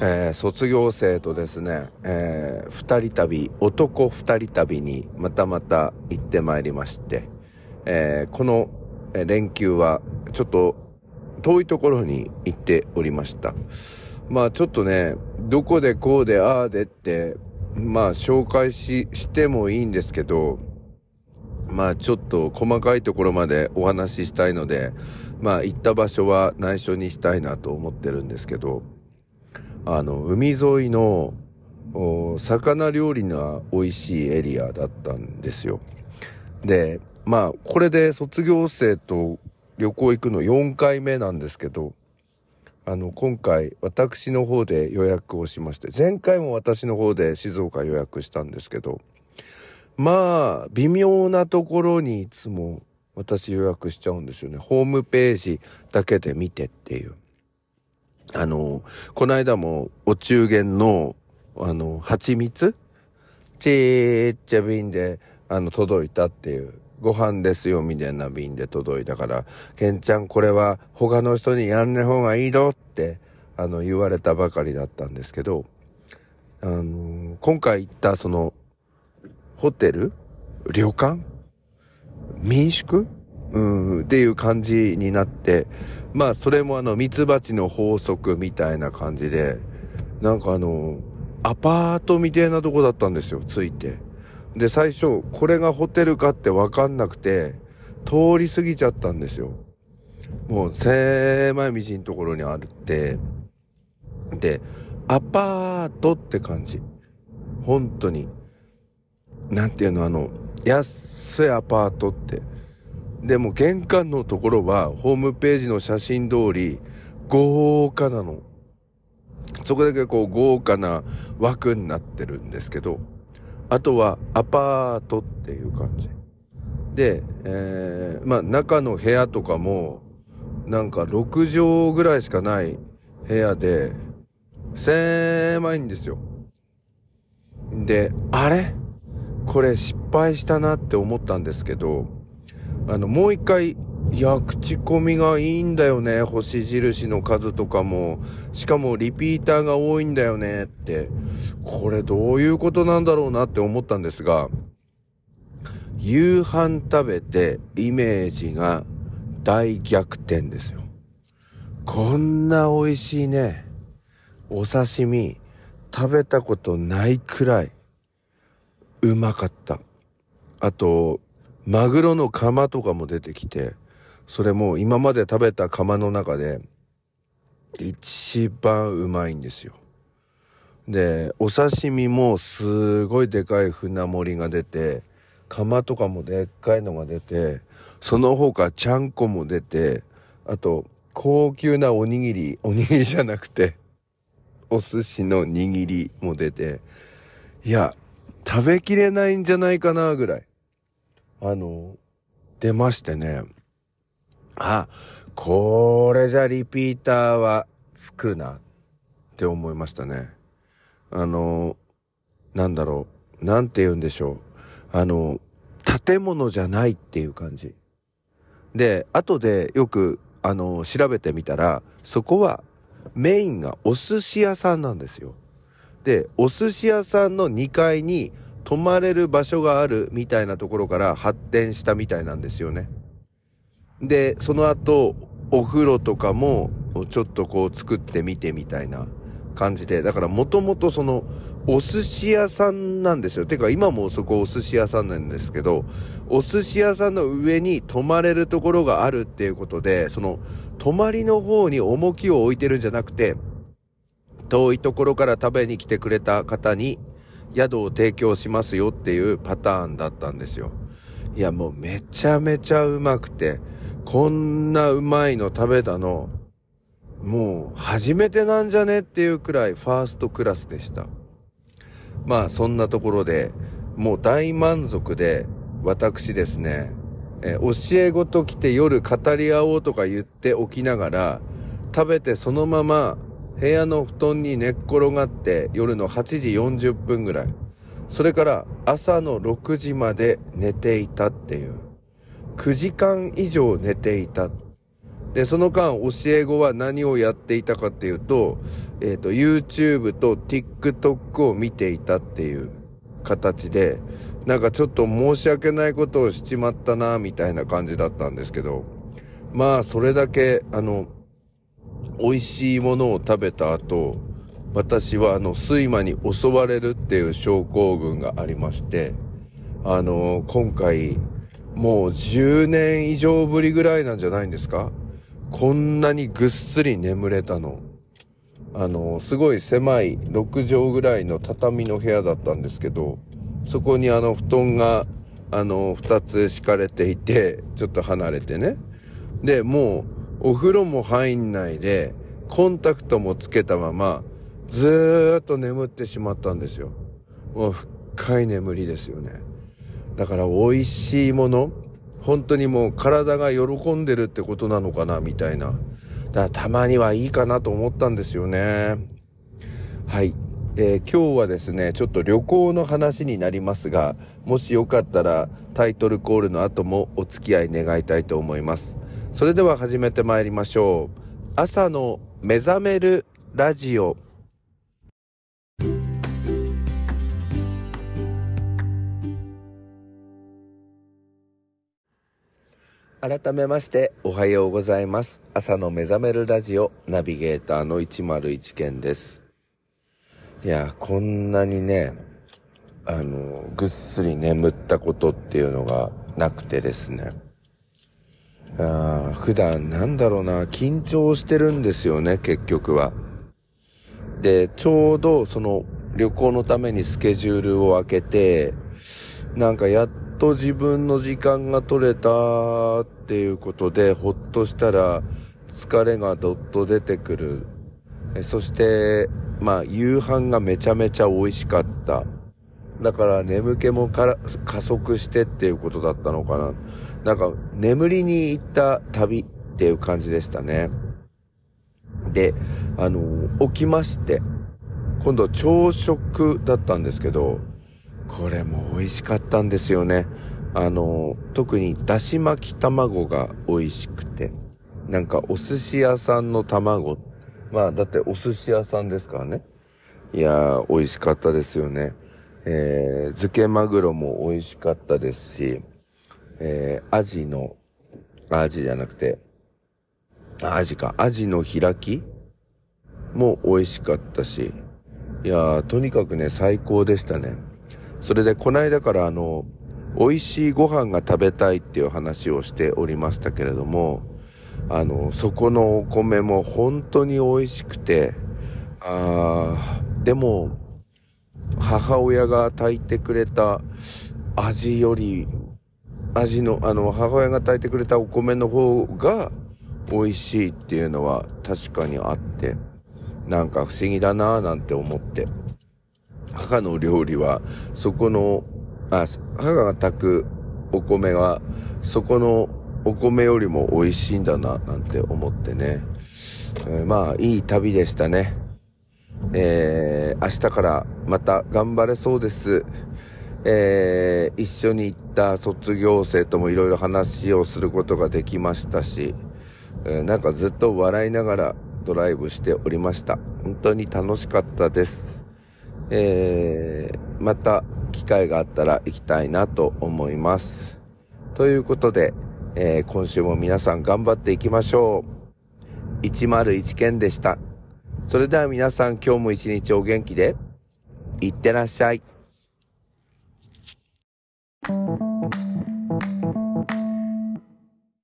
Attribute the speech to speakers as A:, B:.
A: えー、卒業生とですね、えー、二人旅、男二人旅にまたまた行ってまいりまして、えー、この連休はちょっと遠いところに行っておりました。まあちょっとね、どこでこうでああでって、まあ紹介し、してもいいんですけど、まあちょっと細かいところまでお話ししたいので、まあ行った場所は内緒にしたいなと思ってるんですけど、あの、海沿いの、魚料理が美味しいエリアだったんですよ。で、まあ、これで卒業生と旅行行くの4回目なんですけど、あの、今回私の方で予約をしまして、前回も私の方で静岡予約したんですけど、まあ、微妙なところにいつも私予約しちゃうんですよね。ホームページだけで見てっていう。あの、この間もお中元の、あの、蜂蜜？ちーっちゃ瓶で、あの、届いたっていう。ご飯ですよ、みたいな瓶で届いたから、ケンちゃんこれは他の人にやんね方がいいぞって、あの、言われたばかりだったんですけど、あの、今回行ったその、ホテル？旅館？民宿？うん、っていう感じになって、まあ、それもあの、ミツバチの法則みたいな感じで、なんかあの、アパートみたいなとこだったんですよ、ついて。で、最初、これがホテルかってわかんなくて、通り過ぎちゃったんですよ。もう、狭い道のところにあるって、で、アパートって感じ。本当に。なんていうの、あの、安いアパートって。でも玄関のところは、ホームページの写真通り、豪華なの。そこだけこう豪華な枠になってるんですけど、あとはアパートっていう感じ。で、えー、まあ中の部屋とかも、なんか6畳ぐらいしかない部屋で、狭いんですよ。で、あれ？これ失敗したなって思ったんですけど、あの、もう一回、いや、口コミがいいんだよね。星印の数とかも。しかもリピーターが多いんだよねって。これどういうことなんだろうなって思ったんですが、夕飯食べてイメージが大逆転ですよ。こんな美味しいね、お刺身食べたことないくらいうまかった。あと、マグロの釜とかも出てきて、それも今まで食べた釜の中で、一番うまいんですよ。で、お刺身もすごいでかい船盛りが出て、釜とかもでっかいのが出て、その他ちゃんこも出て、あと、高級なおにぎり、おにぎりじゃなくて、お寿司の握りも出て、いや、食べきれないんじゃないかなぐらい。あの、出ましてね。あ、これじゃリピーターはつくなって思いましたね。あの、なんだろう。なんて言うんでしょう。あの、建物じゃないっていう感じ。で、後でよく、あの、調べてみたら、そこはメインがお寿司屋さんなんですよ。で、お寿司屋さんの2階に泊まれる場所があるみたいなところから発展したみたいなんですよね。で、その後、お風呂とかもちょっとこう作ってみてみたいな感じで、だからもともとそのお寿司屋さんなんですよ。てか今もそこお寿司屋さんなんですけど、お寿司屋さんの上に泊まれるところがあるっていうことで、その泊まりの方に重きを置いてるんじゃなくて、遠いところから食べに来てくれた方に宿を提供しますよっていうパターンだったんですよ。いやもうめちゃめちゃうまくて、こんなうまいの食べたの、もう初めてなんじゃねっていうくらいファーストクラスでした。まあそんなところで、もう大満足で、私ですね、え教え子と来て夜語り合おうとか言っておきながら、食べてそのまま部屋の布団に寝っ転がって夜の8時40分ぐらい。それから朝の6時まで寝ていたっていう。9時間以上寝ていた。で、その間、教え子は何をやっていたかっていうと、えっ、ー、と、YouTube と TikTok を見ていたっていう形で、なんかちょっと申し訳ないことをしちまったな、みたいな感じだったんですけど、まあ、それだけ、あの、美味しいものを食べた後、私はあの、睡魔に襲われるっていう症候群がありまして、あの、今回、もう10年以上ぶりぐらいなんじゃないんですか？こんなにぐっすり眠れたの。あの、すごい狭い6畳ぐらいの畳の部屋だったんですけど、そこにあの布団が、あの、2つ敷かれていて、ちょっと離れてね。で、もう、お風呂も入んないで、コンタクトもつけたまま、ずーっと眠ってしまったんですよ。もう深い眠りですよね。だから美味しいもの、本当にもう体が喜んでるってことなのかな、みたいな。だからたまにはいいかなと思ったんですよね。はい。えー、今日はですね、ちょっと旅行の話になりますが、もしよかったらタイトルコールの後もお付き合い願いたいと思います。それでは始めてまいりましょう。朝の目覚めるラジオ。改めましておはようございます。朝の目覚めるラジオナビゲーターの101件です。いや、こんなにね、あの、ぐっすり眠ったことっていうのがなくてですね。あ普段なんだろうな、緊張してるんですよね、結局は。で、ちょうどその旅行のためにスケジュールを開けて、なんかやっと自分の時間が取れたっていうことで、ほっとしたら疲れがどっと出てくる。そして、まあ、夕飯がめちゃめちゃ美味しかった。だから眠気もから加速してっていうことだったのかな。なんか眠りに行った旅っていう感じでしたね。で、あの、起きまして、今度朝食だったんですけど、これも美味しかったんですよね。あの、特にだし巻き卵が美味しくて。なんかお寿司屋さんの卵。まあだってお寿司屋さんですからね。いやー、美味しかったですよね。えー、漬けマグロも美味しかったですし、えー、アジの、アジじゃなくて、アジか、アジの開きも美味しかったし、いやー、とにかくね、最高でしたね。それで、こないだからあの、美味しいご飯が食べたいっていう話をしておりましたけれども、あの、そこのお米も本当に美味しくて、あー、でも、母親が炊いてくれた味より、味の、あの、母親が炊いてくれたお米の方が美味しいっていうのは確かにあって、なんか不思議だなぁなんて思って。母の料理は、そこの、あ、母が炊くお米は、そこのお米よりも美味しいんだな、なんて思ってね。えー、まあ、いい旅でしたね。えー、明日からまた頑張れそうです。えー、一緒に行った卒業生ともいろいろ話をすることができましたし、えー、なんかずっと笑いながらドライブしておりました。本当に楽しかったです。えー、また機会があったら行きたいなと思います。ということで、えー、今週も皆さん頑張っていきましょう。101件でした。それでは皆さん今日も一日お元気で、いってらっしゃい。